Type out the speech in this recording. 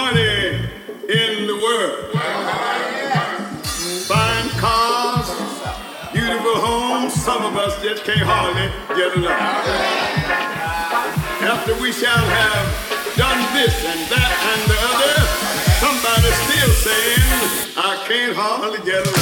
Money in the world, fine cars, beautiful homes, some of us just can't hardly get along. After we shall have done this and that and the other, somebody's still saying, I can't hardly get along.